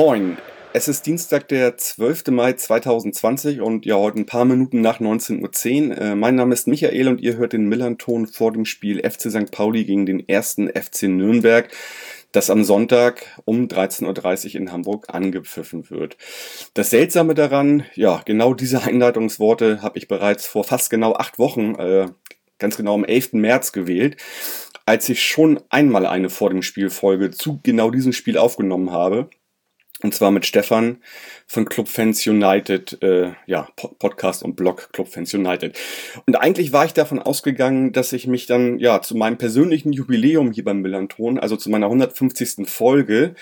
Moin, es ist Dienstag, der 12. Mai 2020 und ja, heute ein paar Minuten nach 19.10 Uhr. Äh, mein Name ist Michael und ihr hört den Millanton vor dem Spiel FC St. Pauli gegen den ersten FC Nürnberg, das am Sonntag um 13.30 Uhr in Hamburg angepfiffen wird. Das Seltsame daran, ja, genau diese Einleitungsworte habe ich bereits vor fast genau acht Wochen, äh, ganz genau am 11. März gewählt als ich schon einmal eine vor dem Spielfolge zu genau diesem Spiel aufgenommen habe. Und zwar mit Stefan von Club Fans United, äh, ja, Podcast und Blog Club Fans United. Und eigentlich war ich davon ausgegangen, dass ich mich dann, ja, zu meinem persönlichen Jubiläum hier beim Millanton, also zu meiner 150. Folge,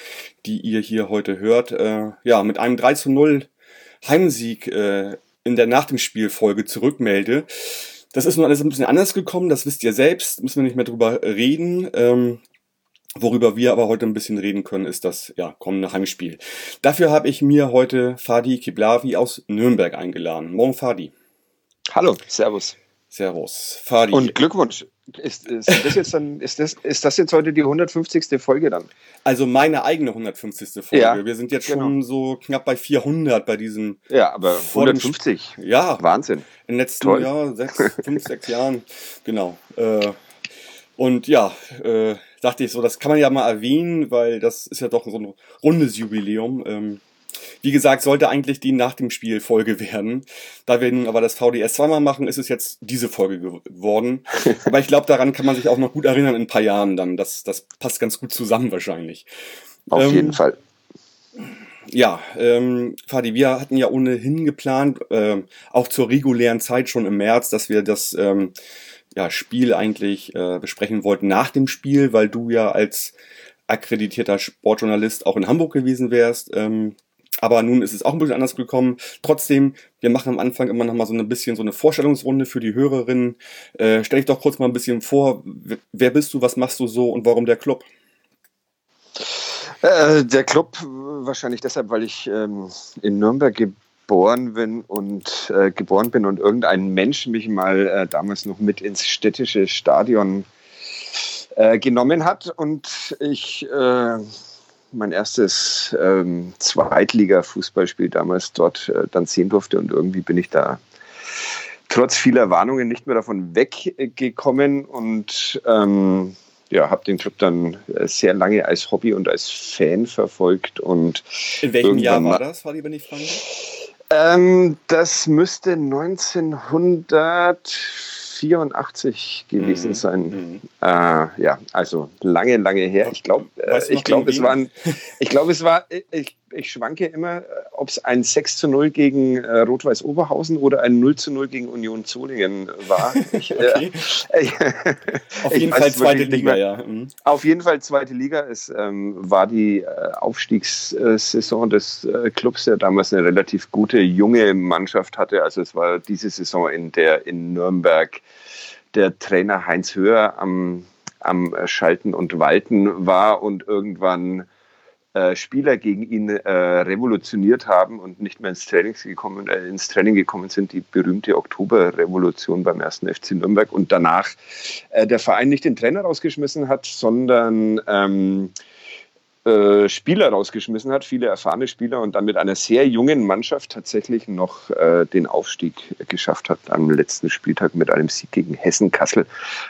die ihr hier heute hört, äh, ja, mit einem 3 zu 0 Heimsieg äh, in der Nach dem Spiel Folge zurückmelde. Das ist nun alles ein bisschen anders gekommen, das wisst ihr selbst, müssen wir nicht mehr drüber reden. Ähm, Worüber wir aber heute ein bisschen reden können, ist das ja, kommende Heimspiel. Dafür habe ich mir heute Fadi Kiblavi aus Nürnberg eingeladen. Morgen, Fadi. Hallo, Servus. Servus. Fadi. Und Glückwunsch. Ist, ist, das jetzt dann, ist, das, ist das jetzt heute die 150. Folge dann? Also meine eigene 150. Folge. Ja, wir sind jetzt genau. schon so knapp bei 400 bei diesem. Ja, aber 150. Ja. Wahnsinn. In den letzten Toll. Jahr, sechs, fünf, sechs Jahren. Genau. Äh, und ja, äh, dachte ich so, das kann man ja mal erwähnen, weil das ist ja doch so ein rundes Jubiläum. Ähm, wie gesagt, sollte eigentlich die nach dem Spiel Folge werden. Da wir nun aber das VDS zweimal machen, ist es jetzt diese Folge geworden. aber ich glaube, daran kann man sich auch noch gut erinnern in ein paar Jahren dann. Das, das passt ganz gut zusammen wahrscheinlich. Auf ähm, jeden Fall. Ja, ähm, Fadi, wir hatten ja ohnehin geplant, äh, auch zur regulären Zeit schon im März, dass wir das ähm, ja, Spiel eigentlich äh, besprechen wollten nach dem Spiel, weil du ja als akkreditierter Sportjournalist auch in Hamburg gewesen wärst. Ähm, aber nun ist es auch ein bisschen anders gekommen. Trotzdem, wir machen am Anfang immer noch mal so ein bisschen so eine Vorstellungsrunde für die Hörerinnen. Äh, stell dich doch kurz mal ein bisschen vor. Wer bist du, was machst du so und warum der Club? Äh, der Club wahrscheinlich deshalb, weil ich ähm, in Nürnberg geboren bin und äh, geboren bin und irgendein Mensch mich mal äh, damals noch mit ins städtische Stadion äh, genommen hat und ich äh, mein erstes ähm, Zweitliga-Fußballspiel damals dort äh, dann sehen durfte und irgendwie bin ich da trotz vieler Warnungen nicht mehr davon weggekommen und ähm, ja, habe den Club dann äh, sehr lange als Hobby und als Fan verfolgt und in welchem Jahr war das, war lieber nicht fragen? Ähm, das müsste 1984 gewesen mhm. sein. Mhm. Äh, ja, also lange, lange her. Ich glaube, äh, ich glaube, es waren, ich glaube, es war, ich, ich schwanke immer, ob es ein 6 zu 0 gegen äh, Rot-Weiß Oberhausen oder ein 0 zu 0 gegen Union Zolingen war. Ich, äh, auf jeden Fall zweite Liga, ja. Mhm. Auf jeden Fall zweite Liga. Es ähm, war die äh, Aufstiegssaison des äh, Clubs, der damals eine relativ gute junge Mannschaft hatte. Also es war diese Saison, in der in Nürnberg der Trainer Heinz Höher am, am Schalten und Walten war und irgendwann äh, Spieler gegen ihn äh, revolutioniert haben und nicht mehr ins Training, gekommen, äh, ins Training gekommen sind, die berühmte Oktoberrevolution beim ersten FC Nürnberg und danach äh, der Verein nicht den Trainer rausgeschmissen hat, sondern ähm, äh, Spieler rausgeschmissen hat, viele erfahrene Spieler und dann mit einer sehr jungen Mannschaft tatsächlich noch äh, den Aufstieg geschafft hat am letzten Spieltag mit einem Sieg gegen Hessen-Kassel.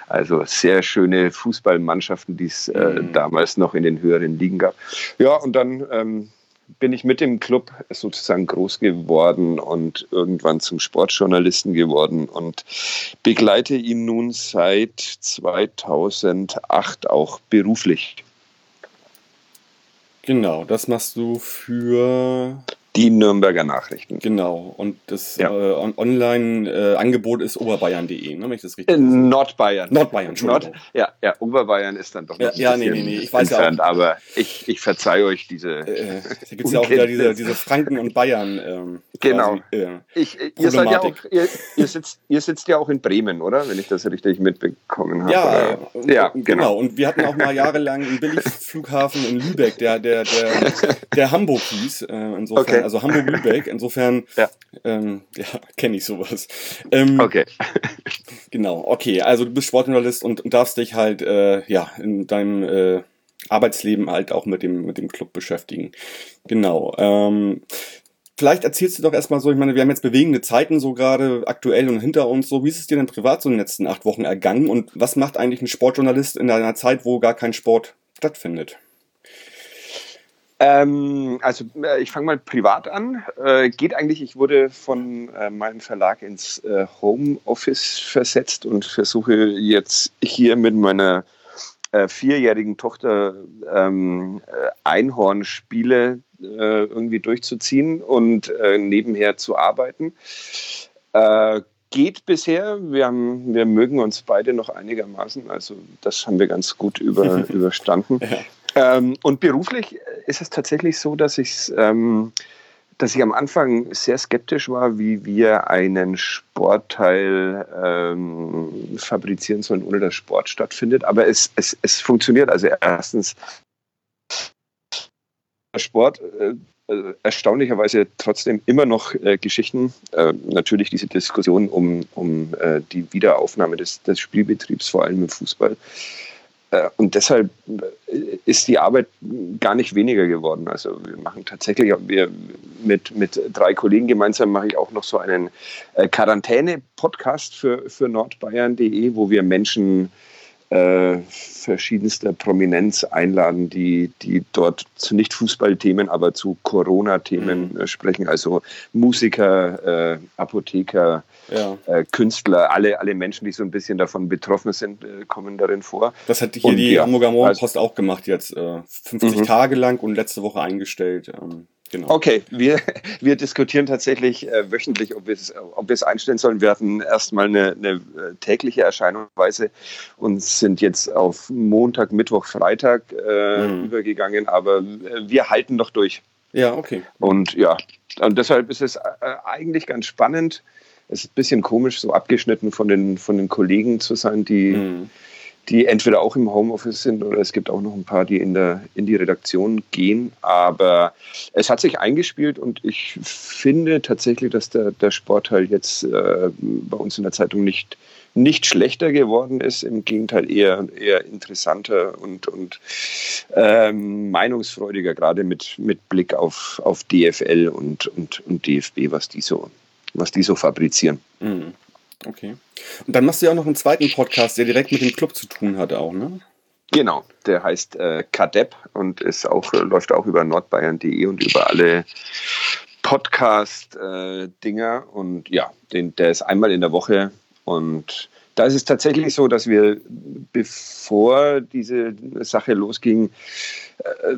Also sehr schöne Fußballmannschaften, die es äh, mhm. damals noch in den höheren Ligen gab. Ja, und dann ähm, bin ich mit dem Club sozusagen groß geworden und irgendwann zum Sportjournalisten geworden und begleite ihn nun seit 2008 auch beruflich. Genau, das machst du für die Nürnberger Nachrichten. Genau. Und das ja. äh, Online-Angebot äh, ist oberbayern.de, ne, wenn ich das richtig äh, Nordbayern. Nordbayern, Entschuldigung. Nord, ja, ja, Oberbayern ist dann doch noch ja, ja, nee, nee, nee, ich weiß entfernt, ja auch, aber ich, ich verzeihe euch diese. Äh, da gibt es ja auch wieder diese, diese Franken und Bayern. Ähm, genau. Quasi, äh, ich, ihr, seid ja auch, ihr, ihr, sitzt, ihr sitzt ja auch in Bremen, oder? Wenn ich das richtig mitbekommen habe. Ja, und, ja genau. genau. Und wir hatten auch mal jahrelang einen Billigflughafen in Lübeck, der, der, der, der Hamburg hieß. Äh, insofern. Okay also Hamburg-Lübeck. Insofern Ja. ähm, ja, kenne ich sowas. Ähm, Okay. Genau, okay. Also du bist Sportjournalist und darfst dich halt äh, ja in deinem äh, Arbeitsleben halt auch mit dem mit dem Club beschäftigen. Genau. Ähm, vielleicht erzählst du doch erstmal so, ich meine, wir haben jetzt bewegende Zeiten so gerade aktuell und hinter uns so. Wie ist es dir denn privat so in den letzten acht Wochen ergangen und was macht eigentlich ein Sportjournalist in einer Zeit, wo gar kein Sport stattfindet? Ähm, also äh, ich fange mal privat an. Äh, geht eigentlich, ich wurde von äh, meinem Verlag ins äh, Homeoffice versetzt und versuche jetzt hier mit meiner äh, vierjährigen Tochter ähm, äh, Einhornspiele irgendwie durchzuziehen und nebenher zu arbeiten. Geht bisher. Wir, haben, wir mögen uns beide noch einigermaßen. Also das haben wir ganz gut über, überstanden. Ähm, und beruflich ist es tatsächlich so, dass ich ähm, dass ich am Anfang sehr skeptisch war, wie wir einen Sportteil ähm, fabrizieren sollen, ohne dass Sport stattfindet. Aber es, es, es funktioniert. Also erstens Sport äh, äh, erstaunlicherweise trotzdem immer noch äh, Geschichten. Äh, natürlich diese Diskussion um, um äh, die Wiederaufnahme des, des Spielbetriebs, vor allem im Fußball. Äh, und deshalb äh, ist die Arbeit gar nicht weniger geworden. Also wir machen tatsächlich, wir mit, mit drei Kollegen gemeinsam mache ich auch noch so einen äh, Quarantäne-Podcast für, für nordbayern.de, wo wir Menschen äh, verschiedenster Prominenz einladen, die, die dort zu nicht Fußballthemen, aber zu Corona-Themen Mhm. äh, sprechen. Also Musiker, äh, Apotheker, Ja. äh, Künstler, alle, alle Menschen, die so ein bisschen davon betroffen sind, äh, kommen darin vor. Das hat hier Und die ja, Hamburger Morgenpost also- auch gemacht jetzt. Äh, 50 Mhm. Tage lang und letzte Woche eingestellt. Ähm, genau. Okay, wir, wir diskutieren tatsächlich äh, wöchentlich, ob wir es ob einstellen sollen. Wir hatten erstmal eine, eine äh, tägliche Erscheinungsweise und sind jetzt auf Montag, Mittwoch, Freitag äh, Mhm. übergegangen, aber äh, wir halten noch durch. Ja, okay. Und ja, und deshalb ist es äh, eigentlich ganz spannend. Es ist ein bisschen komisch, so abgeschnitten von den, von den Kollegen zu sein, die, Mhm. Die entweder auch im Homeoffice sind oder es gibt auch noch ein paar, die in, der, in die Redaktion gehen. Aber es hat sich eingespielt und ich finde tatsächlich, dass der, der Sportteil jetzt äh, bei uns in der Zeitung nicht, nicht schlechter geworden ist, im Gegenteil eher, eher interessanter und, und ähm, meinungsfreudiger, gerade mit, mit Blick auf, auf DFL und, und, und DFB, was die so, was die so fabrizieren. Mhm. Okay. Und dann machst du ja auch noch einen zweiten Podcast, der direkt mit dem Club zu tun hat auch, ne? Genau, der heißt äh, Kadepp und ist auch, äh, läuft auch über nordbayern.de und über alle Podcast-Dinger. und ja, den, der ist einmal in der Woche. Und da ist es tatsächlich so, dass wir, bevor diese Sache losging, äh,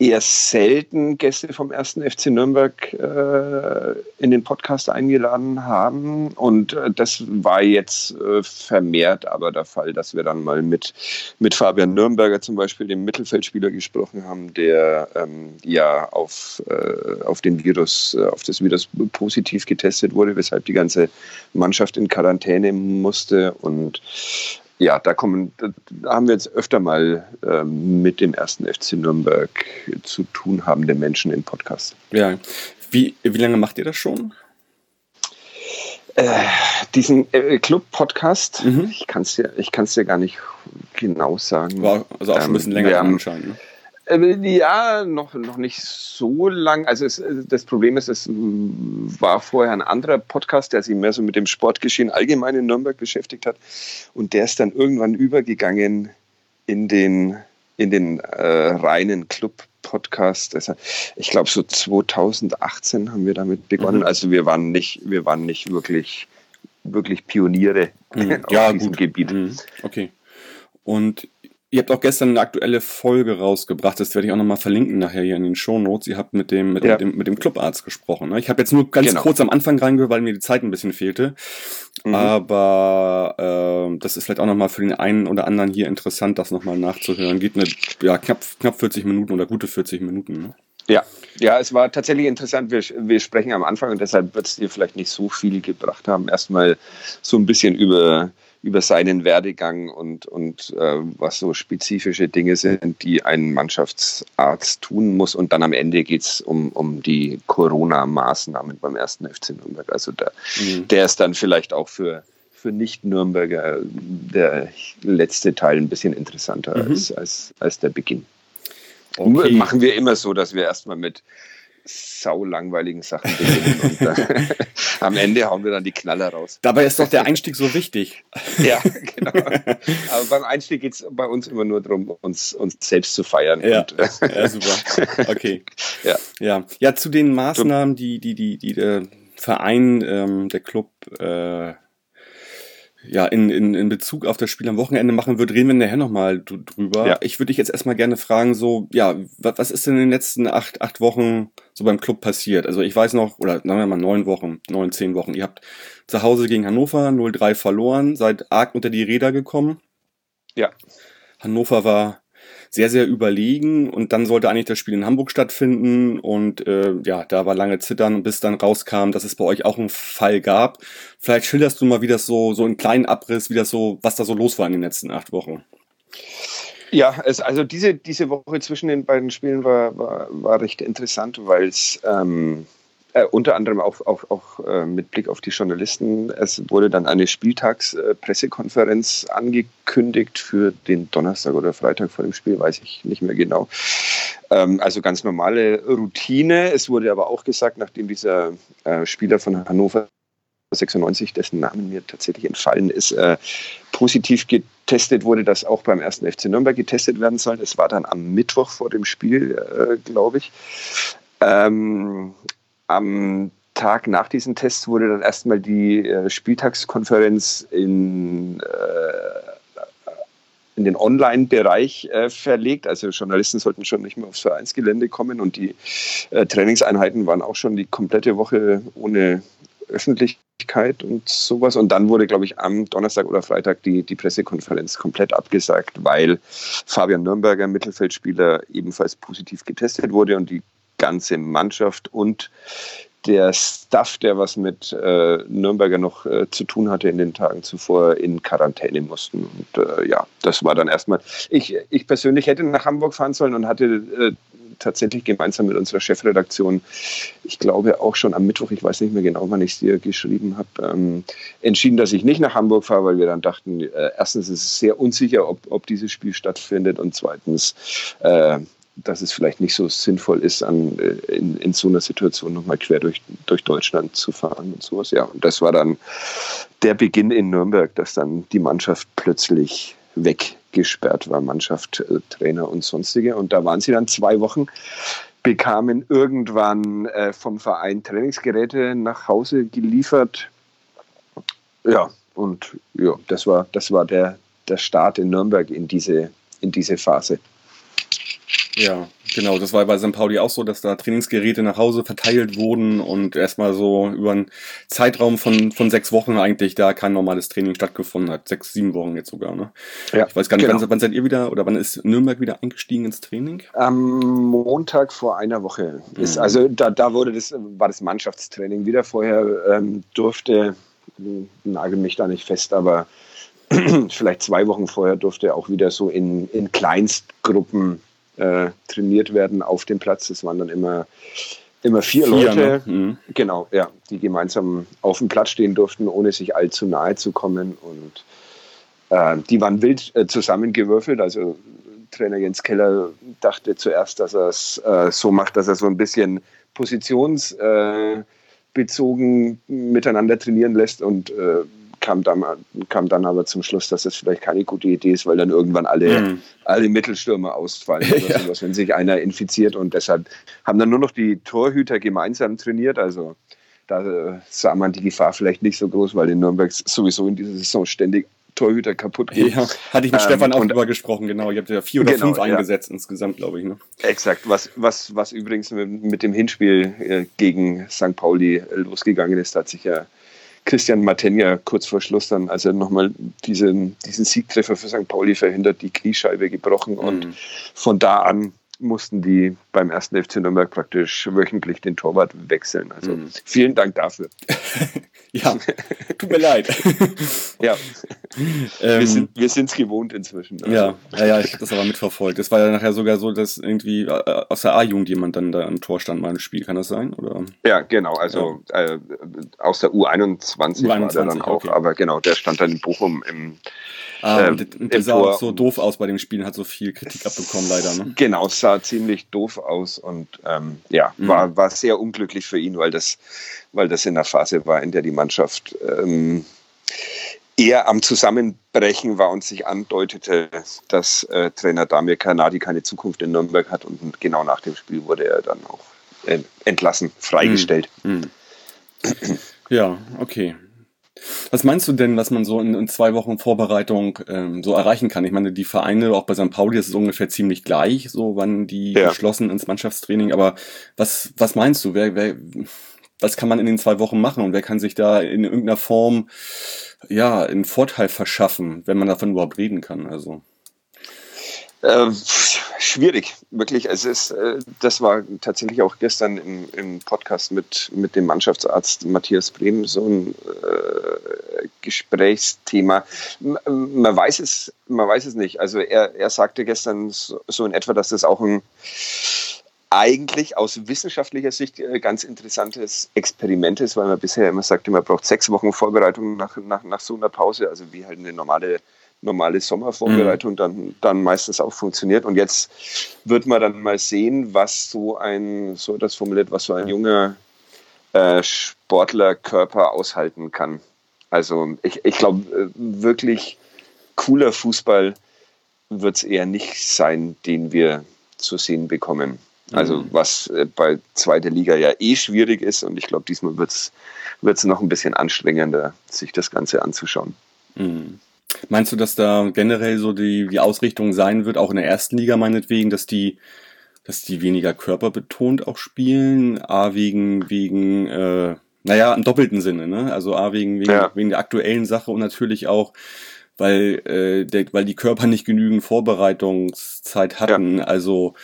eher selten Gäste vom ersten FC Nürnberg äh, in den Podcast eingeladen haben. Und äh, das war jetzt äh, vermehrt aber der Fall, dass wir dann mal mit, mit Fabian Nürnberger zum Beispiel, dem Mittelfeldspieler, gesprochen haben, der ähm, ja auf, äh, auf den Virus, äh, auf das Virus positiv getestet wurde, weshalb die ganze Mannschaft in Quarantäne musste. Und ja, da kommen, da haben wir jetzt öfter mal ähm, mit dem ersten FC Nürnberg zu tun habende Menschen im Podcast. Ja. Wie, wie lange macht ihr das schon? Äh, diesen äh, Club-Podcast, Mhm. ich kann es dir, ich kann's dir gar nicht genau sagen. War also auch schon ein Ähm, bisschen länger anscheinend. Ne? Äh, Ja, noch, noch nicht so lang. Also es, äh, das Problem ist, es war vorher ein anderer Podcast, der sich mehr so mit dem Sportgeschehen allgemein in Nürnberg beschäftigt hat. Und der ist dann irgendwann übergegangen in den, in den äh, reinen Club-Podcast. Das, ich glaube, so 2018 haben wir damit begonnen. Mhm. Also wir waren nicht, wir waren nicht wirklich, wirklich Pioniere Mhm. auf Ja, diesem gut. Gebiet. Mhm. Okay. Und ihr habt auch gestern eine aktuelle Folge rausgebracht, das werde ich auch nochmal verlinken nachher hier in den Shownotes. Ihr habt mit dem, mit, Ja. dem, mit dem Clubarzt gesprochen. Ne? Ich habe jetzt nur ganz Genau. kurz am Anfang reingehört, weil mir die Zeit ein bisschen fehlte. Mhm. Aber ähm, das ist vielleicht auch nochmal für den einen oder anderen hier interessant, das nochmal nachzuhören. Geht eine ja, knapp, knapp 40 Minuten oder gute 40 Minuten. Ne? Ja, ja, es war tatsächlich interessant. Wir, wir sprechen am Anfang und deshalb wird es dir vielleicht nicht so viel gebracht haben. Erstmal so ein bisschen über, über seinen Werdegang und, und äh, was so spezifische Dinge sind, die ein Mannschaftsarzt tun muss. Und dann am Ende geht es um, um die Corona-Maßnahmen beim ersten FC Nürnberg. Also der, mhm. der ist dann vielleicht auch für, für Nicht-Nürnberger der letzte Teil ein bisschen interessanter mhm. als, als, als der Beginn. Okay. Machen wir immer so, dass wir erstmal mit sau langweiligen Sachen beginnen und dann, am Ende hauen wir dann die Knaller raus. Dabei ist doch der Einstieg so wichtig. ja, genau. Aber beim Einstieg geht es bei uns immer nur darum, uns, uns selbst zu feiern. Ja, und, ja super. Okay. Ja. ja. Ja, zu den Maßnahmen, die, die, die, die der Verein, ähm, der Club äh, ja, in, in, in Bezug auf das Spiel am Wochenende machen wird, reden wir nachher nochmal drüber. Ja. Ich würde dich jetzt erstmal gerne fragen, so, ja, was, was ist denn in den letzten acht, acht Wochen so beim Club passiert? Also ich weiß noch, oder sagen wir mal neun Wochen, neun, zehn Wochen. Ihr habt zu Hause gegen Hannover 0-3 verloren, seid arg unter die Räder gekommen. Ja. Hannover war sehr, sehr überlegen und dann sollte eigentlich das Spiel in Hamburg stattfinden und äh, ja, da war lange Zittern, bis dann rauskam, dass es bei euch auch einen Fall gab. Vielleicht schilderst du mal, wie das so, so einen kleinen Abriss, wie das so, was da so los war in den letzten acht Wochen. Ja, es, also diese, diese Woche zwischen den beiden Spielen war, war, war recht interessant, weil es ähm, äh, unter anderem auch, auch, auch äh, mit Blick auf die Journalisten. Es wurde dann eine Spieltagspressekonferenz äh, angekündigt für den Donnerstag oder Freitag vor dem Spiel, weiß ich nicht mehr genau. Ähm, also ganz normale Routine. Es wurde aber auch gesagt, nachdem dieser äh, Spieler von Hannover 96, dessen Namen mir tatsächlich entfallen ist, äh, positiv getestet wurde, dass auch beim ersten FC Nürnberg getestet werden soll. Das war dann am Mittwoch vor dem Spiel, äh, glaube ich. Ähm, am Tag nach diesen Tests wurde dann erstmal die äh, Spieltagskonferenz in, äh, in den Online-Bereich äh, verlegt. Also Journalisten sollten schon nicht mehr aufs Vereinsgelände kommen und die äh, Trainingseinheiten waren auch schon die komplette Woche ohne Öffentlichkeit und sowas. Und dann wurde, glaube ich, am Donnerstag oder Freitag die, die Pressekonferenz komplett abgesagt, weil Fabian Nürnberger, Mittelfeldspieler, ebenfalls positiv getestet wurde und die ganze Mannschaft und der Staff, der was mit äh, Nürnberger noch äh, zu tun hatte in den Tagen zuvor, in Quarantäne mussten. Und äh, ja, das war dann erstmal. Ich, ich persönlich hätte nach Hamburg fahren sollen und hatte äh, tatsächlich gemeinsam mit unserer Chefredaktion, ich glaube auch schon am Mittwoch, ich weiß nicht mehr genau, wann ich es dir geschrieben habe, ähm, entschieden, dass ich nicht nach Hamburg fahre, weil wir dann dachten, äh, erstens ist es sehr unsicher, ob, ob dieses Spiel stattfindet und zweitens äh, dass es vielleicht nicht so sinnvoll ist, an, äh, in, in so einer Situation nochmal quer durch, durch Deutschland zu fahren und sowas. Ja, und das war dann der Beginn in Nürnberg, dass dann die Mannschaft plötzlich weggesperrt war, Mannschaft, äh, Trainer und sonstige. Und da waren sie dann zwei Wochen, bekamen irgendwann äh, vom Verein Trainingsgeräte nach Hause geliefert. Ja, und ja, das war, das war der, der Start in Nürnberg in diese, in diese Phase. Ja, genau. Das war bei St. Pauli auch so, dass da Trainingsgeräte nach Hause verteilt wurden und erstmal so über einen Zeitraum von, von sechs Wochen eigentlich da kein normales Training stattgefunden hat. Sechs, sieben Wochen jetzt sogar, ne? Ja, ich weiß gar nicht, genau. wann, wann, seid ihr wieder oder wann ist Nürnberg wieder eingestiegen ins Training? Am Montag vor einer Woche. Ist, mhm. Also da, da wurde das, war das Mannschaftstraining wieder. Vorher ähm, durfte, nagel mich da nicht fest, aber vielleicht zwei Wochen vorher durfte auch wieder so in, in Kleinstgruppen äh, trainiert werden auf dem Platz. Es waren dann immer, immer vier, vier Leute, ne? mhm. genau, ja, die gemeinsam auf dem Platz stehen durften, ohne sich allzu nahe zu kommen. Und äh, die waren wild äh, zusammengewürfelt. Also Trainer Jens Keller dachte zuerst, dass er es äh, so macht, dass er so ein bisschen positionsbezogen miteinander trainieren lässt und äh, kam dann, kam dann aber zum Schluss, dass das vielleicht keine gute Idee ist, weil dann irgendwann alle, mhm. alle Mittelstürmer ausfallen oder ja. sowas, wenn sich einer infiziert. Und deshalb haben dann nur noch die Torhüter gemeinsam trainiert. Also da äh, sah man die Gefahr vielleicht nicht so groß, weil in Nürnberg sowieso in dieser Saison ständig Torhüter kaputt gehen. Ja, hatte ich mit ähm, Stefan auch drüber gesprochen, genau. Ihr habt ja vier oder genau, fünf eingesetzt ja. insgesamt, glaube ich. Ne? Exakt, was, was, was übrigens mit, mit dem Hinspiel äh, gegen St. Pauli losgegangen ist, hat sich ja Christian Matenja kurz vor Schluss dann, als er nochmal diesen, diesen Siegtreffer für St. Pauli verhindert, die Kniescheibe gebrochen mhm. und von da an mussten die beim ersten FC Nürnberg praktisch wöchentlich den Torwart wechseln. Also mhm. vielen Dank dafür. ja, tut mir leid. ja. wir sind wir es gewohnt inzwischen. Also. Ja, ja, ja, ich habe das aber mitverfolgt. Es war ja nachher sogar so, dass irgendwie äh, aus der A-Jugend jemand dann da am Tor stand mal im Spiel. Kann das sein? Oder? Ja, genau. Also ja. Äh, aus der U21, U21 war der dann auch. Okay. Aber genau, der stand dann in Bochum im Ah, ähm, der sah auch so doof aus bei dem Spiel, hat so viel Kritik abbekommen, leider. Ne? Genau, es sah ziemlich doof aus und ähm, ja, mhm. war, war sehr unglücklich für ihn, weil das, weil das in der Phase war, in der die Mannschaft ähm, eher am Zusammenbrechen war und sich andeutete, dass äh, Trainer Damir Kanadi keine Zukunft in Nürnberg hat und genau nach dem Spiel wurde er dann auch äh, entlassen, freigestellt. Mhm. Mhm. Ja, okay. Was meinst du denn, was man so in, in zwei Wochen Vorbereitung ähm, so erreichen kann? Ich meine, die Vereine, auch bei St. Pauli, ist es ungefähr ziemlich gleich, so wann die ja. geschlossen ins Mannschaftstraining. Aber was, was meinst du? Wer, wer, was kann man in den zwei Wochen machen und wer kann sich da in irgendeiner Form ja einen Vorteil verschaffen, wenn man davon überhaupt reden kann? Also ähm, schwierig, wirklich. Es ist, äh, das war tatsächlich auch gestern im, im Podcast mit, mit dem Mannschaftsarzt Matthias Brehm so ein äh, Gesprächsthema. Man weiß es, man weiß es nicht. Also er, er sagte gestern so, so in etwa, dass das auch ein eigentlich aus wissenschaftlicher Sicht äh, ganz interessantes Experiment ist, weil man bisher immer sagte, man braucht sechs Wochen Vorbereitung nach, nach, nach so einer Pause, also wie halt eine normale normale Sommervorbereitung mhm. dann, dann meistens auch funktioniert. Und jetzt wird man dann mal sehen, was so ein, so das formuliert, was so ein junger äh, Sportlerkörper aushalten kann. Also ich, ich glaube, äh, wirklich cooler Fußball wird es eher nicht sein, den wir zu sehen bekommen. Also mhm. was äh, bei zweiter Liga ja eh schwierig ist und ich glaube, diesmal wird es noch ein bisschen anstrengender, sich das Ganze anzuschauen. Mhm. Meinst du, dass da generell so die, die Ausrichtung sein wird, auch in der ersten Liga meinetwegen, dass die, dass die weniger körperbetont auch spielen? A, wegen, wegen, äh, naja, im doppelten Sinne, ne? Also A, wegen, wegen, ja. wegen der aktuellen Sache und natürlich auch, weil, äh, der, weil die Körper nicht genügend Vorbereitungszeit hatten. Ja. Also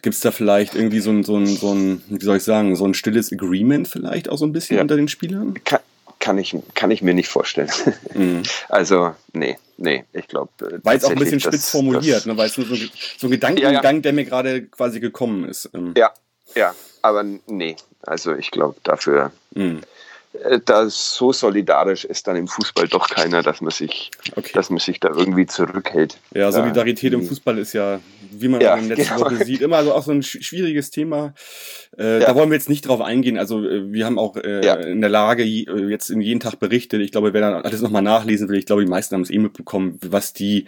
gibt's da vielleicht irgendwie so ein, so ein, so ein, wie soll ich sagen, so ein stilles Agreement vielleicht auch so ein bisschen ja. unter den Spielern? Kann, kann ich, kann ich mir nicht vorstellen. Mhm. Also, nee, nee, ich glaube. Äh, War jetzt auch ein bisschen spitz formuliert, das, ne? weil es nur so, so ein Gedankengang, ja, ja. der mir gerade quasi gekommen ist. Ähm. Ja, ja, aber nee, also ich glaube, dafür. Mhm. Äh, da so solidarisch ist dann im Fußball doch keiner, dass man sich, okay. dass man sich da irgendwie zurückhält. Ja, Solidarität im Fußball ist ja, wie man ja, in den letzten genau. Wochen sieht, immer so auch so ein schwieriges Thema. Äh, ja. Da wollen wir jetzt nicht drauf eingehen. Also äh, wir haben auch äh, ja. in der Lage äh, jetzt in jeden Tag berichtet. Ich glaube, wer dann alles nochmal nachlesen will, ich glaube, die meisten haben es eh mitbekommen, was die,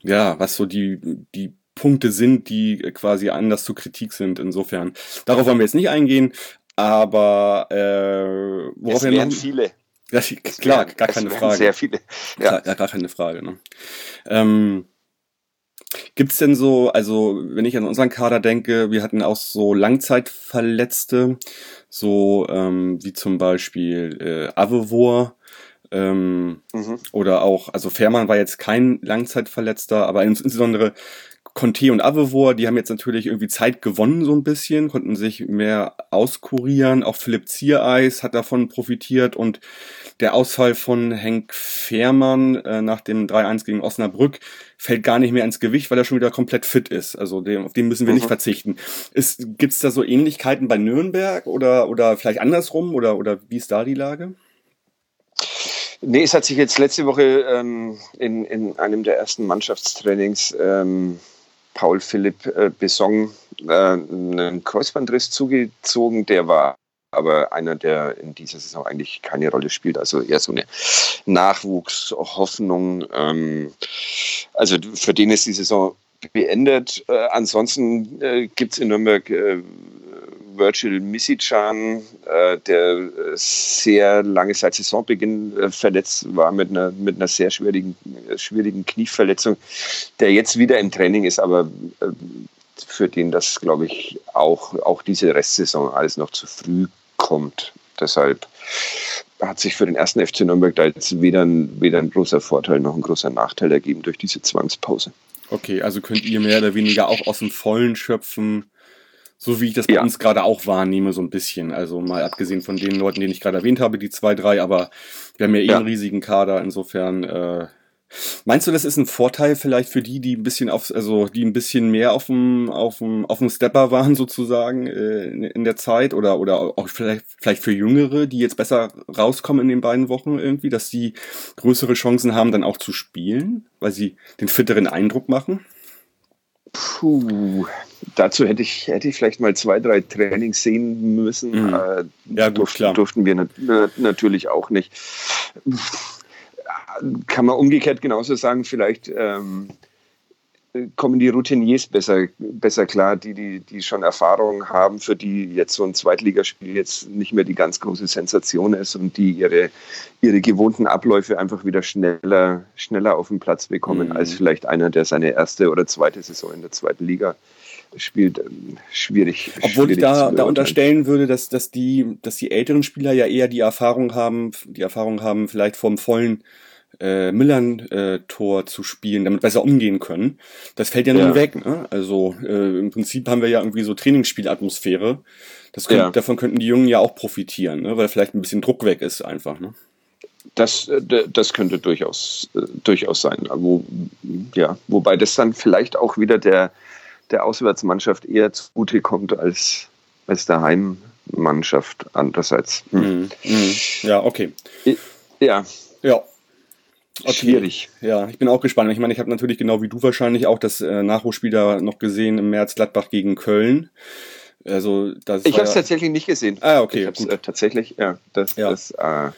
ja, was so die, die Punkte sind, die quasi anders zur Kritik sind. Insofern, darauf wollen wir jetzt nicht eingehen. Aber äh, worauf es wären noch, viele. Ja, klar, gar keine Frage. Sehr viele. Ja. Klar, gar keine Frage. Ne? Ähm, Gibt's denn so, also wenn ich an unseren Kader denke, wir hatten auch so Langzeitverletzte, so ähm, wie zum Beispiel äh, Avevor ähm, mhm. oder auch, also Fährmann war jetzt kein Langzeitverletzter, aber insbesondere Conte und Avevor, die haben jetzt natürlich irgendwie Zeit gewonnen so ein bisschen, konnten sich mehr auskurieren. Auch Philipp Ziereis hat davon profitiert und der Ausfall von Henk Fehrmann äh, nach dem 3-1 gegen Osnabrück fällt gar nicht mehr ins Gewicht, weil er schon wieder komplett fit ist. Also dem, auf den müssen wir mhm. nicht verzichten. Gibt es da so Ähnlichkeiten bei Nürnberg oder, oder vielleicht andersrum oder, oder wie ist da die Lage? Nee, es hat sich jetzt letzte Woche ähm, in, in einem der ersten Mannschaftstrainings ähm, Paul Philipp äh, Besson äh, einen Kreuzbandriss zugezogen. Der war aber einer, der in dieser Saison eigentlich keine Rolle spielt. Also eher so eine Nachwuchshoffnung. Ähm, also für den ist die Saison beendet. Äh, ansonsten äh, gibt es in Nürnberg äh, Virgil Misicjan, äh, der sehr lange seit Saisonbeginn äh, verletzt war mit einer, mit einer sehr schwierigen, schwierigen Knieverletzung, der jetzt wieder im Training ist, aber äh, für den das, glaube ich, auch, auch diese Restsaison alles noch zu früh kommt. Deshalb hat sich für den ersten FC Nürnberg da jetzt weder ein, weder ein großer Vorteil noch ein großer Nachteil ergeben durch diese Zwangspause. Okay, also könnt ihr mehr oder weniger auch aus dem Vollen schöpfen, so wie ich das bei ja. uns gerade auch wahrnehme, so ein bisschen. Also mal abgesehen von den Leuten, die ich gerade erwähnt habe, die zwei, drei, aber wir haben ja eh ja. einen riesigen Kader, insofern äh, Meinst du, das ist ein Vorteil vielleicht für die, die ein bisschen auf, also die ein bisschen mehr auf dem, auf dem, auf dem Stepper waren sozusagen äh, in der Zeit oder oder auch vielleicht vielleicht für Jüngere, die jetzt besser rauskommen in den beiden Wochen irgendwie, dass sie größere Chancen haben, dann auch zu spielen, weil sie den fitteren Eindruck machen? Puh, dazu hätte ich, hätte ich vielleicht mal zwei, drei Trainings sehen müssen. Mhm. Äh, Ja, gut, durften, klar. durften wir nat natürlich auch nicht. Kann man umgekehrt genauso sagen, vielleicht ähm, kommen die Routiniers besser, besser klar, die, die, die schon Erfahrung haben, für die jetzt so ein Zweitligaspiel jetzt nicht mehr die ganz große Sensation ist und die ihre, ihre gewohnten Abläufe einfach wieder schneller, schneller auf den Platz bekommen, Mhm. als vielleicht einer, der seine erste oder zweite Saison in der zweiten Liga spielt. Ähm, Schwierig. Obwohl ich schwierig da, zu da beurteilen. unterstellen würde, dass, dass, die, dass die älteren Spieler ja eher die Erfahrung haben, die Erfahrung haben, vielleicht vom vollen äh, Millern-Tor zu spielen, damit besser umgehen können. Das fällt ja nun Ja. weg. Ne? Also äh, im Prinzip haben wir ja irgendwie so Trainingsspielatmosphäre. Das könnt, Ja. Davon könnten die Jungen ja auch profitieren, ne? weil vielleicht ein bisschen Druck weg ist einfach. Ne? Das, äh, das könnte durchaus, äh, durchaus sein. Wo, ja, wobei das dann vielleicht auch wieder der, der Auswärtsmannschaft eher zugute kommt als, als der Heimmannschaft andererseits. Hm. Mhm. Mhm. Ja, okay. Ja, Ja. Okay. schwierig. Ja, ich bin auch gespannt. Ich meine, ich habe natürlich genau wie du wahrscheinlich auch das äh, Nachholspiel da noch gesehen im März Gladbach gegen Köln. Also das Ich habe es ja, tatsächlich nicht gesehen. Ah, okay, Ich habe es gut. äh, tatsälich, ja. Das, Ja. Das, äh,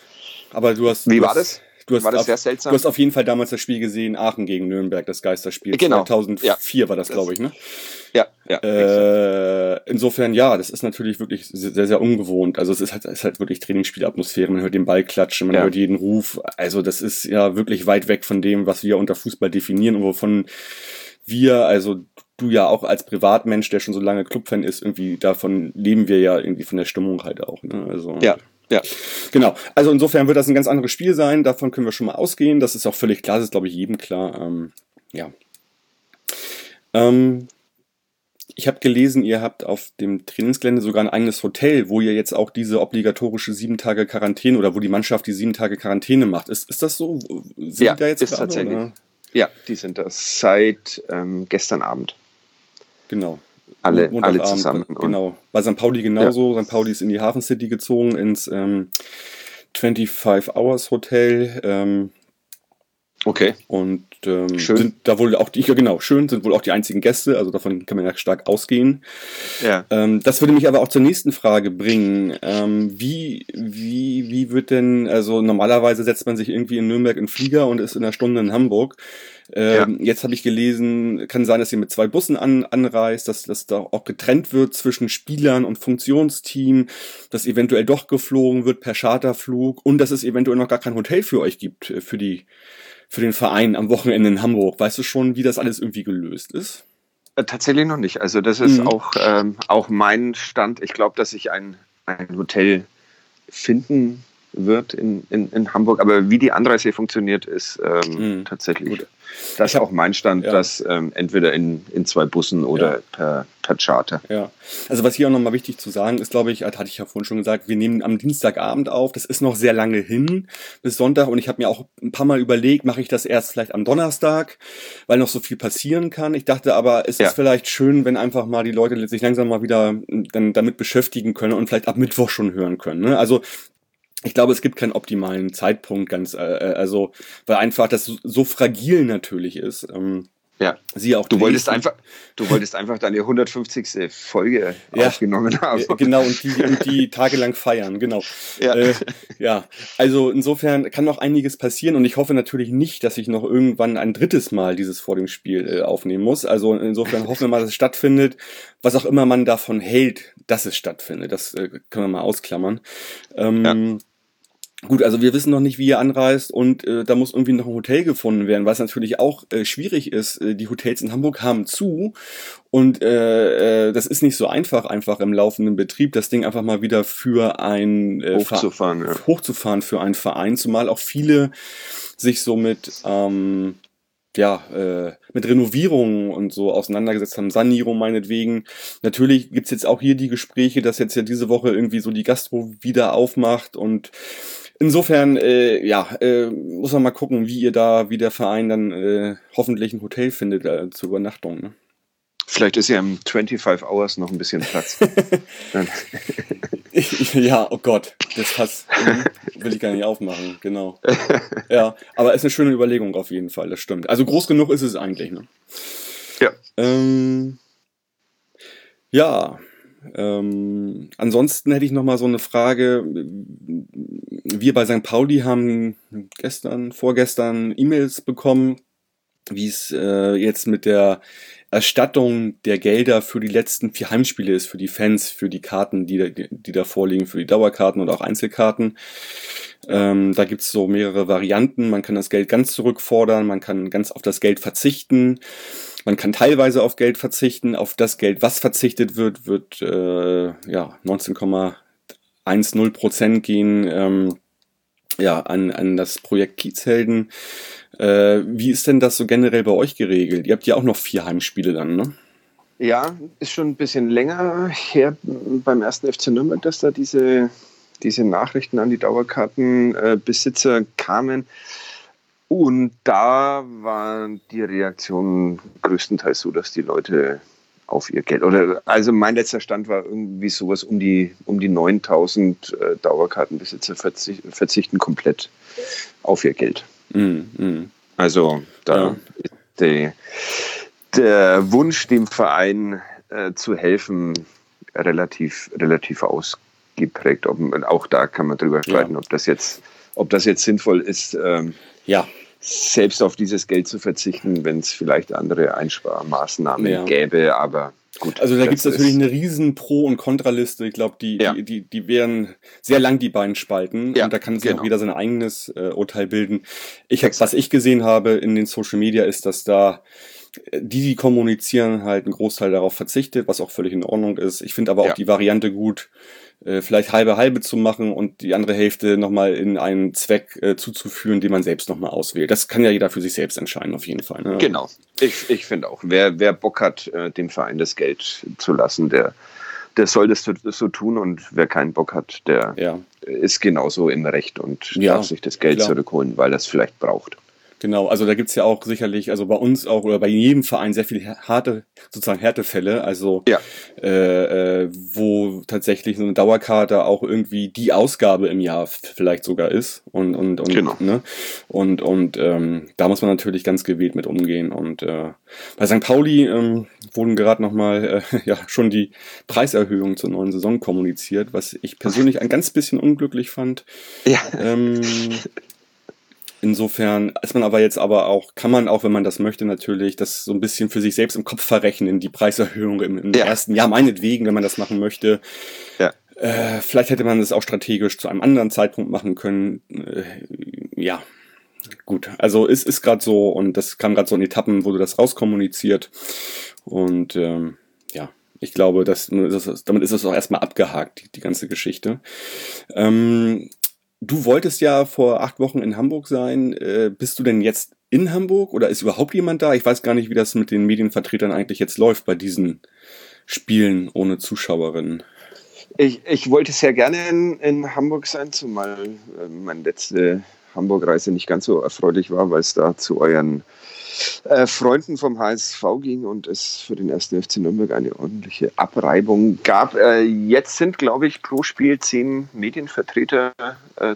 aber du hast Wie du war hast, das? Du hast War das auf, sehr seltsam? Du hast auf jeden Fall damals das Spiel gesehen, Aachen gegen Nürnberg, das Geisterspiel. Genau, 2004 war das, glaube ich, ne? ja, ja. Äh, insofern, ja, das ist natürlich wirklich sehr, sehr ungewohnt. Also es ist halt, es ist halt wirklich Trainingsspielatmosphäre. Man hört den Ball klatschen, man Ja. hört jeden Ruf. Also das ist ja wirklich weit weg von dem, was wir unter Fußball definieren und wovon wir, also du ja auch als Privatmensch, der schon so lange Clubfan ist, irgendwie davon leben wir ja irgendwie von der Stimmung halt auch. Ne? Also ja, ja. Genau. Also insofern wird das ein ganz anderes Spiel sein. Davon können wir schon mal ausgehen. Das ist auch völlig klar. Das ist, glaube ich, jedem klar. Ähm, ja. Ähm, ich habe gelesen, ihr habt auf dem Trainingsgelände sogar ein eigenes Hotel, wo ihr jetzt auch diese obligatorische sieben Tage Quarantäne oder wo die Mannschaft die sieben Tage Quarantäne macht. Ist, ist das so? Sind Ja, die da jetzt ist gerade, tatsächlich. oder? Ja, die sind das seit ähm, gestern Abend. Genau. Alle, alle zusammen. Genau. Bei St. Pauli genauso. St. Pauli ist in die Hafen City gezogen, ins ähm, 25 Hours Hotel. Ähm, Okay. Und ähm, Schön. sind da wohl auch die, ja genau, schön, sind wohl auch die einzigen Gäste, also davon kann man ja stark ausgehen. Ja. Ähm, das würde mich aber auch zur nächsten Frage bringen. Ähm, wie, wie, wie wird denn, also normalerweise setzt man sich irgendwie in Nürnberg in Flieger und ist in einer Stunde in Hamburg. Ähm, Jetzt habe ich gelesen, kann sein, dass ihr mit zwei Bussen an, anreist, dass das da auch getrennt wird zwischen Spielern und Funktionsteam, dass eventuell doch geflogen wird per Charterflug und dass es eventuell noch gar kein Hotel für euch gibt, äh, für die für den Verein am Wochenende in Hamburg. Weißt du schon, wie das alles irgendwie gelöst ist? Äh, Tatsächlich noch nicht. Also das ist Mhm. auch, ähm, auch mein Stand. Ich glaube, dass sich ein, ein Hotel finden wird in, in, in Hamburg. Aber wie die Anreise funktioniert, ist ähm, Mhm. tatsächlich Gut. das ist auch mein Stand, ja. dass ähm, entweder in, in zwei Bussen oder Ja. per, per Charter. Ja, also was hier auch nochmal wichtig zu sagen ist, glaube ich, das hatte ich ja vorhin schon gesagt, wir nehmen am Dienstagabend auf, das ist noch sehr lange hin bis Sonntag und ich habe mir auch ein paar Mal überlegt, mache ich das erst vielleicht am Donnerstag, weil noch so viel passieren kann. Ich dachte aber, es Ja. ist vielleicht schön, wenn einfach mal die Leute sich langsam mal wieder dann damit beschäftigen können und vielleicht ab Mittwoch schon hören können. Ne? Also ich glaube, es gibt keinen optimalen Zeitpunkt, ganz, äh, äh, also, weil einfach das so, fragil natürlich ist. Ähm, Ja. sie auch Du wolltest einfach, du wolltest einfach deine 150. Folge Ja. aufgenommen haben. Genau, und die, und die tagelang feiern, genau. Ja. Äh, ja, also insofern kann noch einiges passieren und ich hoffe natürlich nicht, dass ich noch irgendwann ein drittes Mal dieses vor dem Spiel äh, aufnehmen muss. Also insofern hoffen wir mal, dass es stattfindet. Was auch immer man davon hält, dass es stattfindet, das äh, können wir mal ausklammern. Ähm, Gut, also wir wissen noch nicht, wie ihr anreist und äh, da muss irgendwie noch ein Hotel gefunden werden, was natürlich auch äh, schwierig ist. Äh, die Hotels in Hamburg haben zu und äh, äh, das ist nicht so einfach, einfach im laufenden Betrieb das Ding einfach mal wieder für ein äh, Ver- Hochzufahren, ja. hochzufahren für einen Verein, zumal auch viele sich so mit ähm, ja, äh, mit Renovierungen und so auseinandergesetzt haben, Sanierung meinetwegen. Natürlich gibt's jetzt auch hier die Gespräche, dass jetzt ja diese Woche irgendwie so die Gastro wieder aufmacht und insofern, äh, ja, äh, muss man mal gucken, wie ihr da, wie der Verein dann äh, hoffentlich ein Hotel findet äh, zur Übernachtung. Ne? Vielleicht ist ja im 25 Hours noch ein bisschen Platz. ja, oh Gott, das Hass will ich gar nicht aufmachen, genau. Ja, aber ist eine schöne Überlegung auf jeden Fall, das stimmt. Also groß genug ist es eigentlich, ne? Ja. Ähm, ja, ähm, ansonsten hätte ich noch mal so eine Frage. Wir bei St. Pauli haben gestern, vorgestern E-Mails bekommen, wie es äh, jetzt mit der Erstattung der Gelder für die letzten vier Heimspiele ist, für die Fans, für die Karten, die, die da vorliegen, für die Dauerkarten und auch Einzelkarten. Ähm, da gibt's so mehrere Varianten. Man kann das Geld ganz zurückfordern, man kann ganz auf das Geld verzichten. Man kann teilweise auf Geld verzichten. Auf das Geld, was verzichtet wird, wird äh, ja 19,10 Prozent gehen ähm, ja, an, an das Projekt Kiezhelden. Äh, wie ist denn das so generell bei euch geregelt? Ihr habt ja auch noch vier Heimspiele dann, ne? Ja, ist schon ein bisschen länger her beim ersten FC Nürnberg, dass da diese, diese Nachrichten an die Dauerkartenbesitzer äh, kamen. Und da war die Reaktion größtenteils so, dass die Leute auf ihr Geld. Oder also mein letzter Stand war irgendwie sowas um die um die 9000 äh, Dauerkartenbesitzer verzichten, verzichten komplett auf ihr Geld. Mm, mm. Also da ja. ist die, der Wunsch, dem Verein äh, zu helfen, relativ relativ ausgeprägt. Ob, auch da kann man drüber streiten, ja. ob das jetzt ob das jetzt sinnvoll ist. Ähm, ja selbst auf dieses Geld zu verzichten, wenn es vielleicht andere Einsparmaßnahmen ja. gäbe, aber gut. Also da gibt es natürlich eine riesen Pro- und Kontraliste. Ich glaube, die, ja. die, die, die wären sehr lang, die beiden Spalten. Ja, und da kann sich genau. auch jeder sein eigenes äh, Urteil bilden. Ich hab, was ich gesehen habe in den Social Media ist, dass da die, die kommunizieren, halt einen Großteil darauf verzichtet, was auch völlig in Ordnung ist. Ich finde aber auch die Variante gut, äh, vielleicht halbe halbe zu machen und die andere Hälfte nochmal in einen Zweck äh, zuzuführen, den man selbst nochmal auswählt. Das kann ja jeder für sich selbst entscheiden, auf jeden Fall. Ne? Genau. Ich, ich finde auch, wer, wer Bock hat, äh, dem Verein das Geld zu lassen, der, der soll das so, so tun und wer keinen Bock hat, der ja. ist genauso im Recht und ja, darf sich das Geld klar. zurückholen, weil er es vielleicht braucht. Genau, also da gibt's ja auch sicherlich, also bei uns auch oder bei jedem Verein sehr viele harte, sozusagen Härtefälle, also ja. äh, äh, wo tatsächlich so eine Dauerkarte auch irgendwie die Ausgabe im Jahr vielleicht sogar ist. Und, und, und, genau. ne? und, und ähm, da muss man natürlich ganz gewählt mit umgehen. Und äh, bei St. Pauli ähm, wurden gerade nochmal äh, ja, schon die Preiserhöhungen zur neuen Saison kommuniziert, was ich persönlich ein ganz bisschen unglücklich fand. Ja. Ähm, Insofern ist man aber jetzt aber auch, kann man auch, wenn man das möchte, natürlich das so ein bisschen für sich selbst im Kopf verrechnen, die Preiserhöhung im, im ja. ersten Jahr, meinetwegen, wenn man das machen möchte. Ja. Äh, vielleicht hätte man das auch strategisch zu einem anderen Zeitpunkt machen können. Äh, ja, gut. Also es ist gerade so und das kam gerade so in Etappen, wurde das rauskommuniziert. Und ähm, ja, ich glaube, dass, das, damit ist es auch erstmal abgehakt, die, die ganze Geschichte. Ähm, Du wolltest ja vor acht Wochen in Hamburg sein. Äh, bist du denn jetzt in Hamburg oder ist überhaupt jemand da? Ich weiß gar nicht, wie das mit den Medienvertretern eigentlich jetzt läuft bei diesen Spielen ohne Zuschauerinnen. Ich, ich wollte sehr gerne in, in Hamburg sein, zumal äh, meine letzte Hamburg-Reise nicht ganz so erfreulich war, weil es da zu euren äh, Freunden vom HSV ging und es für den ersten FC Nürnberg eine ordentliche Abreibung gab. Äh, jetzt sind, glaube ich, pro Spiel zehn Medienvertreter äh,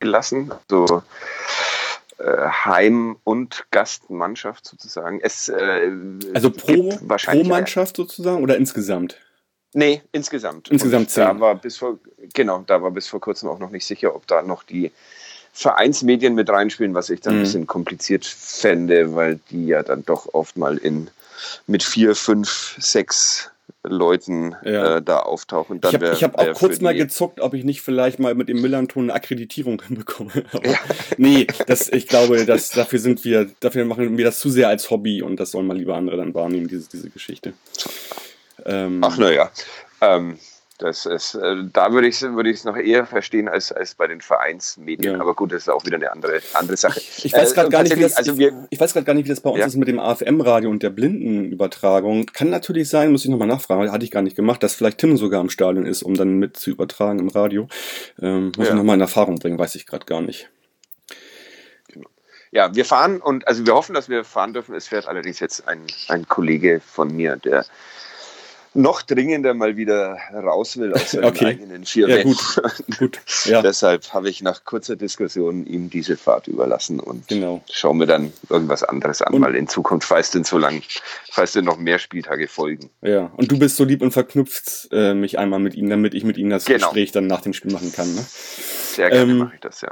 gelassen. Also Heim- und Gastmannschaft sozusagen. Es, also pro, pro Mannschaft sozusagen oder insgesamt? Nee, insgesamt. Insgesamt zehn. Da war bis vor, genau, da war bis vor kurzem auch noch nicht sicher, ob da noch die Vereinsmedien mit reinspielen, was ich dann mhm. ein bisschen kompliziert fände, weil die ja dann doch oft mal in mit vier, fünf, sechs Leuten ja. äh, da auftauchen. Dann ich habe hab auch kurz mal gezuckt, ob ich nicht vielleicht mal mit dem Millanton eine Akkreditierung hinbekomme. Aber ja. nee, das, ich glaube, das, dafür sind wir, dafür machen wir das zu sehr als Hobby und das sollen mal lieber andere dann wahrnehmen, diese, diese Geschichte. Ähm, Ach naja. Ähm, Das ist, äh, da würde ich es würde noch eher verstehen als, als bei den Vereinsmedien. Ja. Aber gut, das ist auch wieder eine andere, andere Sache. Ich, weiß gerade äh, gar, nicht, wie das, also wir, ich, ich weiß gar nicht, wie das bei uns ja. ist mit dem AFM-Radio und der Blindenübertragung. Kann natürlich sein, muss ich nochmal nachfragen, hatte ich gar nicht gemacht, dass vielleicht Tim sogar im Stadion ist, um dann mit zu übertragen im Radio. Ähm, muss ja. ich nochmal in Erfahrung bringen, weiß ich gerade gar nicht. Genau. Ja, wir fahren und also wir hoffen, dass wir fahren dürfen. Es fährt allerdings jetzt ein, ein Kollege von mir, der noch dringender mal wieder raus will aus seinen okay. eigenen vier ja, gut. gut. Ja. Deshalb habe ich nach kurzer Diskussion ihm diese Fahrt überlassen und genau. schaue mir dann irgendwas anderes an, und mal in Zukunft, falls denn so lang, falls denn noch mehr Spieltage folgen. Ja, und du bist so lieb und verknüpft äh, mich einmal mit ihm, damit ich mit ihm das genau. Gespräch dann nach dem Spiel machen kann. Ne? Sehr gerne ähm, mache ich das, ja.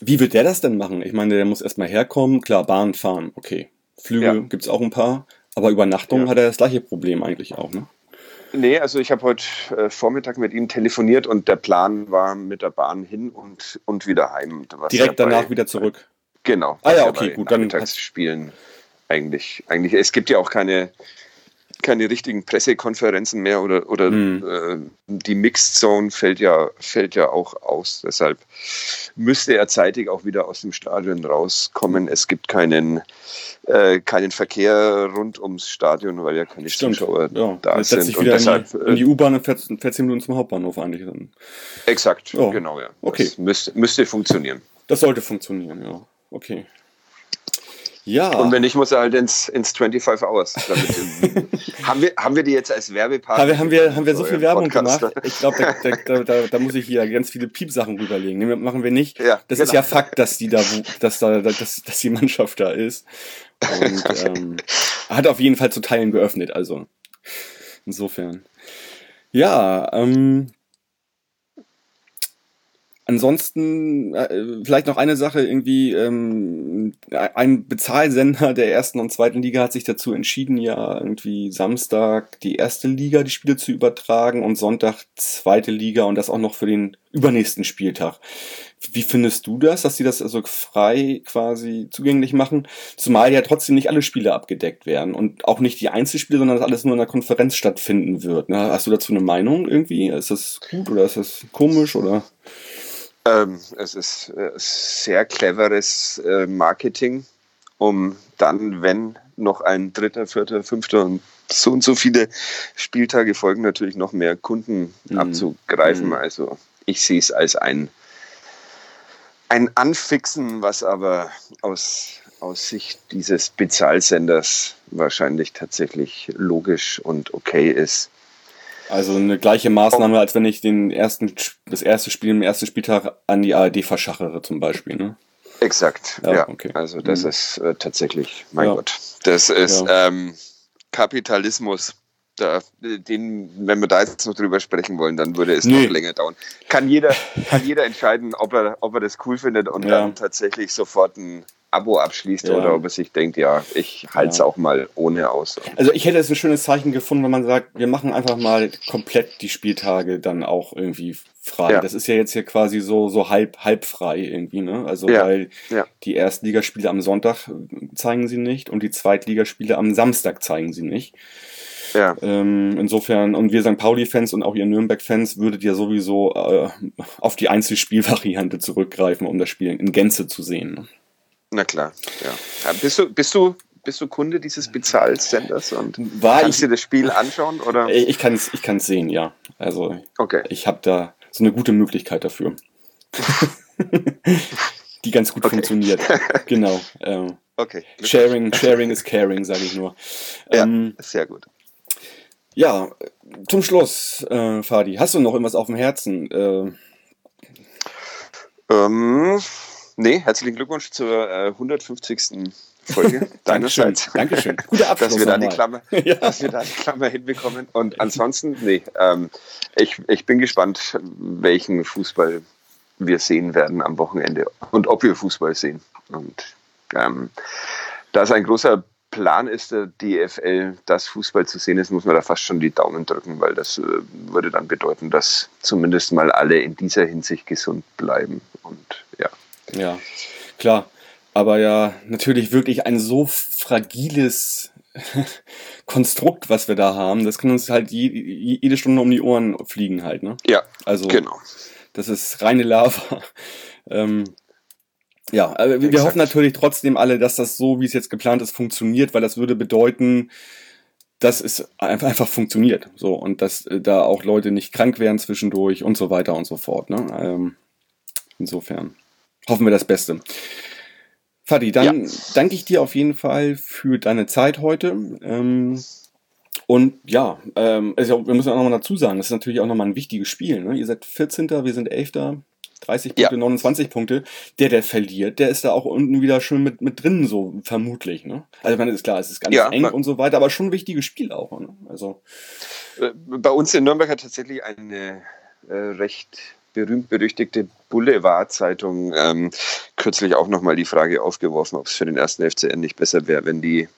Wie wird der das denn machen? Ich meine, der muss erstmal herkommen, klar, Bahn fahren, okay. Flüge ja. gibt es auch ein paar, aber Übernachtung ja. hat er das gleiche Problem eigentlich auch, ne? Nee, also ich habe heute äh, Vormittag mit ihm telefoniert und der Plan war mit der Bahn hin und, und wieder heim. Direkt ja danach bei, wieder zurück. Genau. Ah ja, okay, gut. Dann Spielen eigentlich, eigentlich. Es gibt ja auch keine, keine richtigen Pressekonferenzen mehr oder, oder mhm. äh, die Mixed Zone fällt ja, fällt ja auch aus. Deshalb müsste er zeitig auch wieder aus dem Stadion rauskommen. Es gibt keinen äh, keinen Verkehr rund ums Stadion, weil ja keine Stimmt. Zuschauer ja. da Jetzt sind. Sich wieder und deshalb, in die, U-Bahn und fährt, fährt 10 Minuten zum Hauptbahnhof eigentlich. Dann. Exakt, oh. genau, ja. Okay. Das müsste, müsste funktionieren. Das sollte funktionieren, ja. Okay. Ja. Und wenn nicht, muss er halt ins, ins 25 Hours. haben, wir, haben wir die jetzt als Werbepartner? Haben wir, haben wir, haben wir so viel Werbung Podcast? gemacht? Ich glaube, da, da, da, da, muss ich hier ganz viele Piepsachen rüberlegen. Nee, machen wir nicht. Ja, das genau. ist ja Fakt, dass die da, dass da, dass, dass die Mannschaft da ist. Und ähm, hat auf jeden Fall zu Teilen geöffnet, also insofern. Ja, ähm, Ansonsten äh, vielleicht noch eine Sache, irgendwie ähm, ein Bezahlsender der ersten und zweiten Liga hat sich dazu entschieden, ja irgendwie Samstag die erste Liga die Spiele zu übertragen und Sonntag zweite Liga und das auch noch für den übernächsten Spieltag. Wie findest du das, dass sie das also frei quasi zugänglich machen? Zumal ja trotzdem nicht alle Spiele abgedeckt werden und auch nicht die Einzelspiele, sondern dass alles nur in der Konferenz stattfinden wird. Ne? Hast du dazu eine Meinung irgendwie? Ist das gut oder ist das komisch oder? Ähm, es ist äh, sehr cleveres äh, Marketing, um dann, wenn noch ein dritter, vierter, fünfter und so und so viele Spieltage folgen, natürlich noch mehr Kunden mhm. abzugreifen. Mhm. Also ich sehe es als ein, ein Anfixen, was aber aus, aus Sicht dieses Bezahlsenders wahrscheinlich tatsächlich logisch und okay ist. Also eine gleiche Maßnahme, als wenn ich den ersten, das erste Spiel im ersten Spieltag an die ARD verschachere, zum Beispiel, ne? Exakt, ja. ja. Okay. Also das mhm. ist äh, tatsächlich, mein ja. Gott, das ist ja. ähm, Kapitalismus. Da, den, wenn wir da jetzt noch drüber sprechen wollen, dann würde es nee. noch länger dauern. Kann jeder, kann jeder entscheiden, ob er, ob er das cool findet und dann tatsächlich sofort ein Abo abschließt ja. oder ob er sich denkt, ja, ich halte es ja. auch mal ohne aus. Also ich hätte es ein schönes Zeichen gefunden, wenn man sagt, wir machen einfach mal komplett die Spieltage dann auch irgendwie frei. Ja. Das ist ja jetzt hier quasi so, so halb, halb frei irgendwie, ne? Also weil die Erstligaspiele am Sonntag zeigen sie nicht und die Zweitligaspiele am Samstag zeigen sie nicht. Ja. Ähm, insofern, und wir St. Pauli-Fans und auch ihr Nürnberg-Fans würdet ja sowieso äh, auf die Einzelspielvariante zurückgreifen, um das Spiel in Gänze zu sehen. Na klar, ja. Bist du, bist du, bist du Kunde dieses Bezahlsenders und War kannst ich, dir das Spiel anschauen? Oder? Ich kann es ich kann's sehen, ja. Also okay. ich habe da so eine gute Möglichkeit dafür. Die ganz gut okay. funktioniert. Genau. Ähm, okay. Sharing, sharing is caring, sage ich nur. Ja, ähm, sehr gut. Ja, zum Schluss, äh, Fadi, hast du noch irgendwas auf dem Herzen? Äh, ähm, Nee, herzlichen Glückwunsch zur äh, 150. Folge deinerseits. Dankeschön. Guter Abschluss. dass, wir da die Klammer, ja. dass wir da die Klammer hinbekommen. Und ansonsten, nee, ähm, ich, ich bin gespannt, welchen Fußball wir sehen werden am Wochenende und ob wir Fußball sehen. Und ähm, da es ein großer Plan ist, der DFL, dass Fußball zu sehen ist, muss man da fast schon die Daumen drücken, weil das äh, würde dann bedeuten, dass zumindest mal alle in dieser Hinsicht gesund bleiben. Und ja. Ja, klar. Aber ja, natürlich wirklich ein so fragiles Konstrukt, was wir da haben, das kann uns halt je, jede Stunde um die Ohren fliegen halt, ne? Ja, Also genau. das ist reine Lava. ähm, ja, aber wir, Exakt. hoffen natürlich trotzdem alle, dass das so, wie es jetzt geplant ist, funktioniert, weil das würde bedeuten, dass es einfach, einfach funktioniert. So, und dass äh, da auch Leute nicht krank werden zwischendurch und so weiter und so fort. Ne? Ähm, insofern hoffen wir das Beste. Fadi, dann danke ich dir auf jeden Fall für deine Zeit heute. Ähm, und ja, ähm, also wir müssen auch nochmal dazu sagen, das ist natürlich auch nochmal ein wichtiges Spiel. Ne? Ihr seid 14., wir sind 11., 30 Ja. Punkte, 29 Punkte. Der, der verliert, der ist da auch unten wieder schön mit, mit drin, so vermutlich. Ne? Also ich meine, ist klar, es ist ganz Ja, eng man- und so weiter, aber schon ein wichtiges Spiel auch. Ne? Also Äh, Bei uns in Nürnberg hat tatsächlich eine äh, recht berühmt-berüchtigte Boulevard-Zeitung ähm, kürzlich auch nochmal die Frage aufgeworfen, ob es für den ersten FCN nicht besser wäre, wenn die,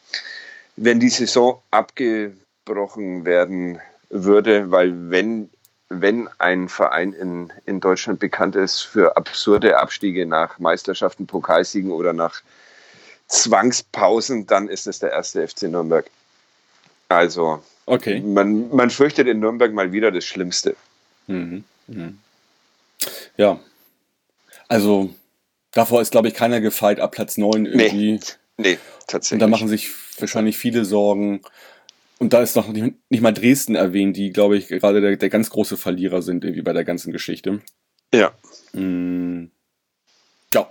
wenn die Saison abgebrochen werden würde, weil wenn, wenn ein Verein in, in Deutschland bekannt ist für absurde Abstiege nach Meisterschaften, Pokalsiegen oder nach Zwangspausen, dann ist es der erste FC Nürnberg. Also okay. man, man fürchtet in Nürnberg mal wieder das Schlimmste. Mhm. Mhm. Ja. Also davor ist, glaube ich, keiner gefeit ab Platz 9 irgendwie. Nee, Und tatsächlich. da machen sich wahrscheinlich viele Sorgen. Und da ist noch nicht, nicht mal Dresden erwähnt, die, glaube ich, gerade der, der ganz große Verlierer sind irgendwie bei der ganzen Geschichte. ja, Mm. Ja,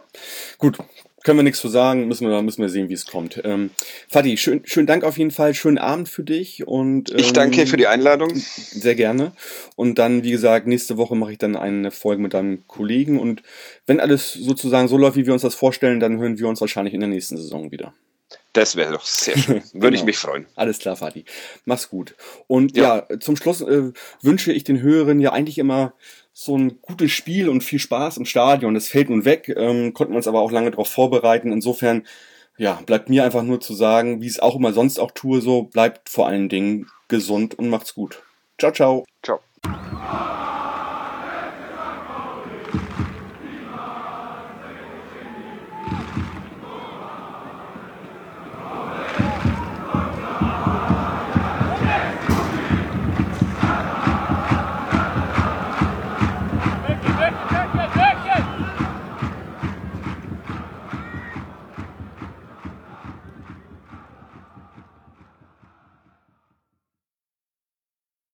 gut. Können wir nichts zu sagen, müssen wir, müssen wir sehen, wie es kommt. Ähm, Fadi, schön, schönen Dank auf jeden Fall, schönen Abend für dich und ich ähm, danke für die Einladung. sehr gerne. Und dann, wie gesagt, nächste Woche mache ich dann eine Folge mit deinem Kollegen. Und wenn alles sozusagen so läuft, wie wir uns das vorstellen, dann hören wir uns wahrscheinlich in der nächsten Saison wieder. Das wäre doch sehr schön. Würde ich Genau. mich freuen. Alles klar, Fadi. Mach's gut. Und ja, Ja. zum Schluss äh, wünsche ich den Hörern ja eigentlich immer so ein gutes Spiel und viel Spaß im Stadion. Das fällt nun weg, ähm, konnten wir uns aber auch lange darauf vorbereiten. Insofern, ja, bleibt mir einfach nur zu sagen, wie es auch immer sonst auch tue, so bleibt vor allen Dingen gesund und macht's gut. Ciao, ciao. Ciao.